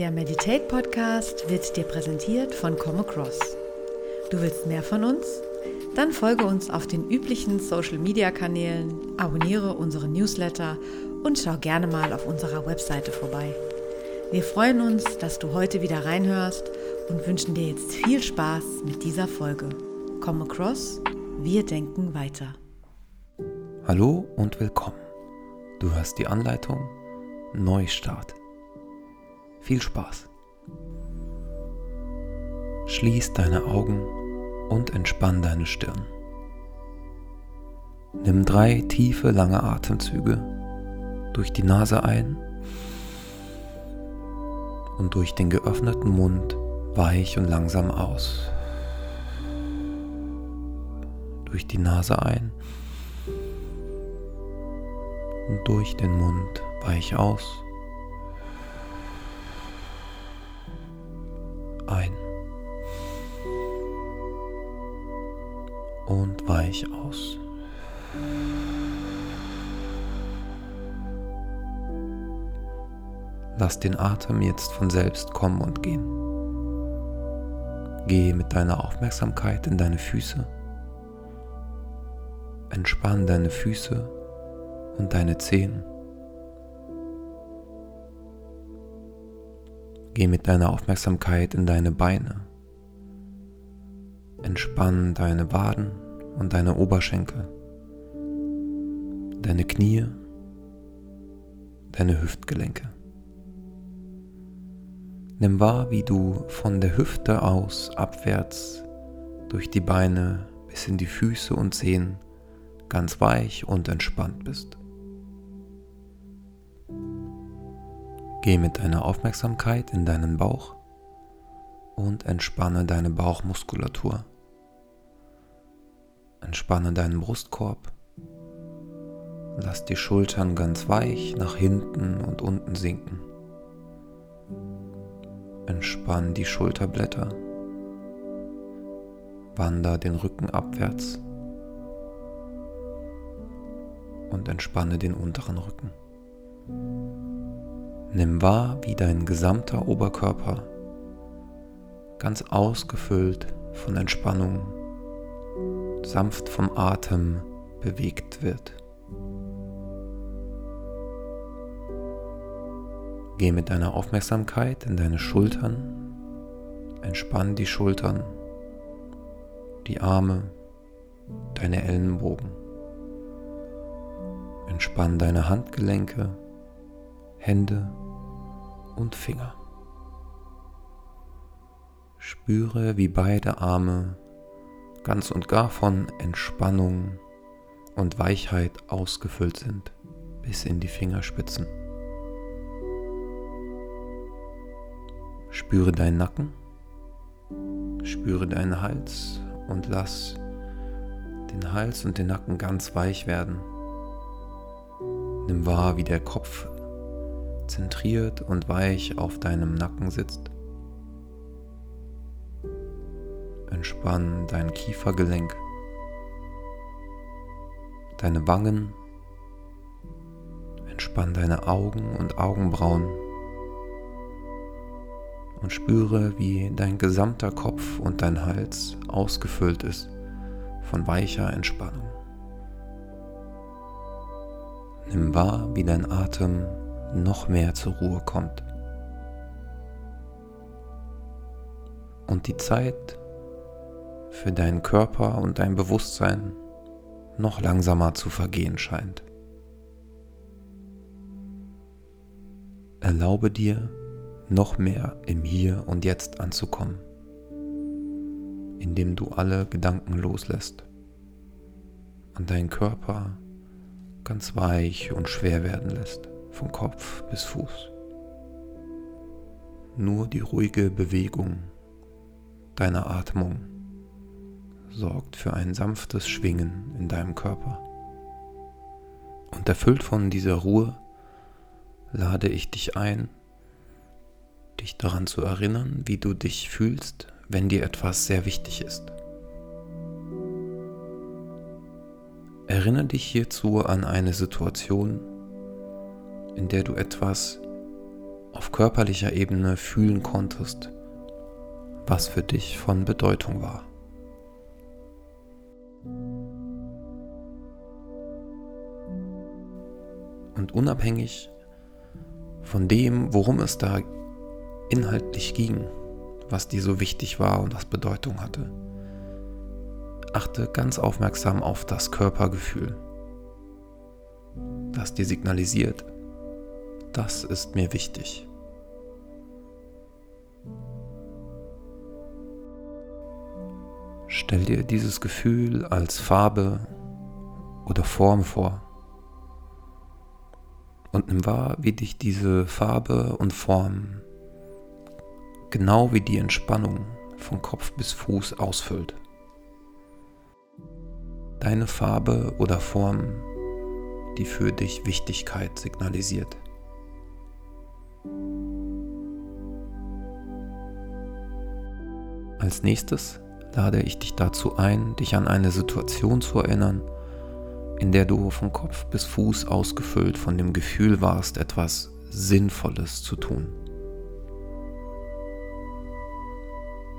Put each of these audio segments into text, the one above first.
Der Meditate Podcast wird dir präsentiert von Come Across. Du willst mehr von uns? Dann folge uns auf den üblichen Social Media Kanälen, abonniere unseren Newsletter und schau gerne mal auf unserer Webseite vorbei. Wir freuen uns, dass du heute wieder reinhörst und wünschen dir jetzt viel Spaß mit dieser Folge. Come Across, wir denken weiter. Hallo und willkommen. Du hörst die Anleitung Neustart. Viel Spaß. Schließ deine Augen und entspann deine Stirn. Nimm drei tiefe, lange Atemzüge durch die Nase ein und durch den geöffneten Mund weich und langsam aus. Durch die Nase ein und durch den Mund weich aus. Und weich aus. Lass den Atem jetzt von selbst kommen und gehen. Gehe mit deiner Aufmerksamkeit in deine Füße. Entspann deine Füße und deine Zehen. Geh mit deiner Aufmerksamkeit in deine Beine. Entspann deine Waden und deine Oberschenkel, deine Knie, deine Hüftgelenke. Nimm wahr, wie du von der Hüfte aus abwärts durch die Beine bis in die Füße und Zehen ganz weich und entspannt bist. Geh mit deiner Aufmerksamkeit in deinen Bauch und entspanne deine Bauchmuskulatur. Entspanne deinen Brustkorb. Lass die Schultern ganz weich nach hinten und unten sinken. Entspann die Schulterblätter. Wander den Rücken abwärts. Und entspanne den unteren Rücken. Nimm wahr, wie dein gesamter Oberkörper ganz ausgefüllt von Entspannung, sanft vom Atem bewegt wird. Geh mit deiner Aufmerksamkeit in deine Schultern, entspann die Schultern, die Arme, deine Ellenbogen. Entspann deine Handgelenke, Hände und Finger. Spüre, wie beide Arme ganz und gar von Entspannung und Weichheit ausgefüllt sind bis in die Fingerspitzen. Spüre deinen Nacken, spüre deinen Hals und lass den Hals und den Nacken ganz weich werden. Nimm wahr, wie der Kopf zentriert und weich auf deinem Nacken sitzt. Entspann dein Kiefergelenk, deine Wangen, entspann deine Augen und Augenbrauen und spüre, wie dein gesamter Kopf und dein Hals ausgefüllt ist von weicher Entspannung. Nimm wahr, wie dein Atem noch mehr zur Ruhe kommt. Und die Zeit für deinen Körper und dein Bewusstsein noch langsamer zu vergehen scheint. Erlaube dir, noch mehr im Hier und Jetzt anzukommen, indem du alle Gedanken loslässt und deinen Körper ganz weich und schwer werden lässt, von Kopf bis Fuß. Nur die ruhige Bewegung deiner Atmung sorgt für ein sanftes Schwingen in deinem Körper. Und erfüllt von dieser Ruhe lade ich dich ein, dich daran zu erinnern, wie du dich fühlst, wenn dir etwas sehr wichtig ist. Erinnere dich hierzu an eine Situation, in der du etwas auf körperlicher Ebene fühlen konntest, was für dich von Bedeutung war. Und unabhängig von dem, worum es da inhaltlich ging, was dir so wichtig war und was Bedeutung hatte, achte ganz aufmerksam auf das Körpergefühl, das dir signalisiert, das ist mir wichtig. Stell dir dieses Gefühl als Farbe oder Form vor und nimm wahr, wie dich diese Farbe und Form genau wie die Entspannung von Kopf bis Fuß ausfüllt. Deine Farbe oder Form, die für dich Wichtigkeit signalisiert. Als nächstes lade ich dich dazu ein, dich an eine Situation zu erinnern, in der du von Kopf bis Fuß ausgefüllt von dem Gefühl warst, etwas Sinnvolles zu tun.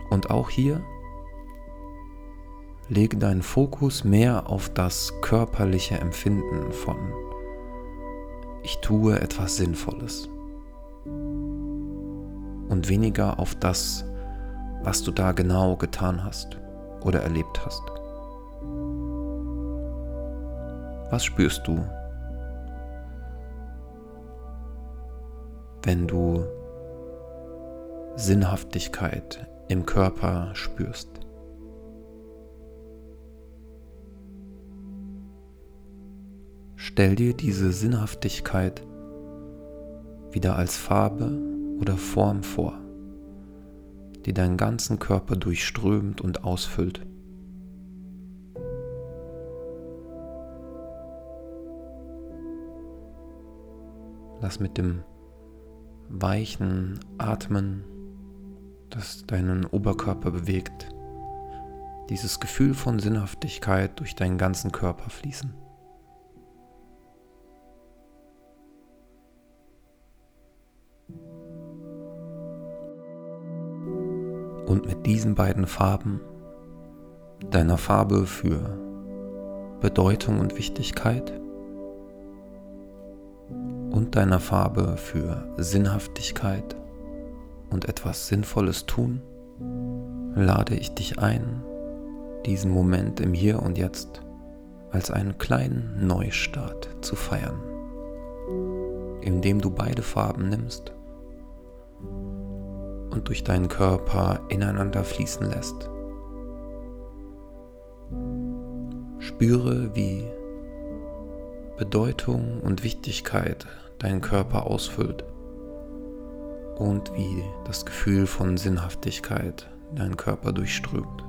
Und auch hier lege deinen Fokus mehr auf das körperliche Empfinden von ich tue etwas Sinnvolles und weniger auf das, was du da genau getan hast oder erlebt hast. Was spürst du, wenn du Sinnhaftigkeit im Körper spürst? Stell dir diese Sinnhaftigkeit wieder als Farbe oder Form vor die deinen ganzen Körper durchströmt und ausfüllt. Lass mit dem weichen Atmen, das deinen Oberkörper bewegt, dieses Gefühl von Sinnhaftigkeit durch deinen ganzen Körper fließen. und mit diesen beiden Farben, deiner Farbe für Bedeutung und Wichtigkeit und deiner Farbe für Sinnhaftigkeit und etwas Sinnvolles tun, lade ich dich ein, diesen Moment im Hier und Jetzt als einen kleinen Neustart zu feiern, indem du beide Farben nimmst und durch deinen Körper ineinander fließen lässt. Spüre, wie Bedeutung und Wichtigkeit deinen Körper ausfüllt und wie das Gefühl von Sinnhaftigkeit deinen Körper durchströmt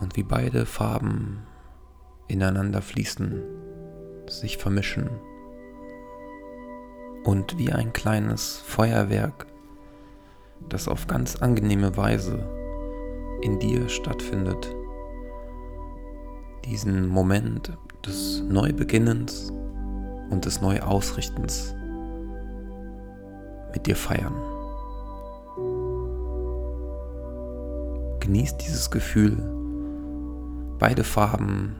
und wie beide Farben ineinander fließen, sich vermischen und wie ein kleines Feuerwerk das auf ganz angenehme Weise in dir stattfindet. Diesen Moment des Neubeginnens und des Neuausrichtens mit dir feiern. Genieß dieses Gefühl, beide Farben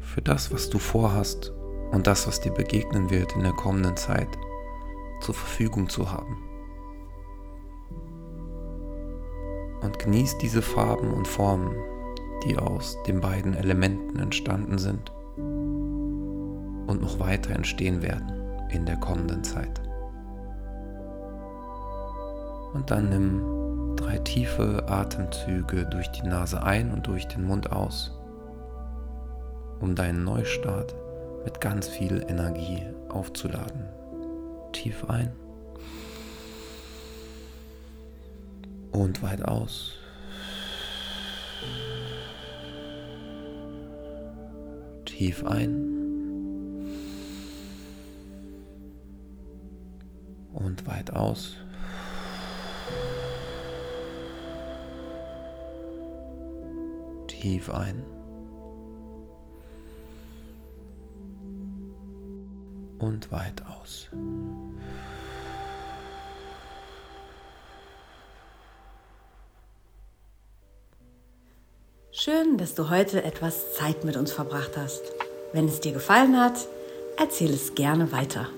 für das, was du vorhast und das, was dir begegnen wird in der kommenden Zeit, zur Verfügung zu haben. und genießt diese Farben und Formen, die aus den beiden Elementen entstanden sind und noch weiter entstehen werden in der kommenden Zeit. Und dann nimm drei tiefe Atemzüge durch die Nase ein und durch den Mund aus, um deinen Neustart mit ganz viel Energie aufzuladen. Tief ein. und weit aus. Tief ein und weit aus. Tief ein. Und weit aus. Schön, dass du heute etwas Zeit mit uns verbracht hast. Wenn es dir gefallen hat, erzähl es gerne weiter.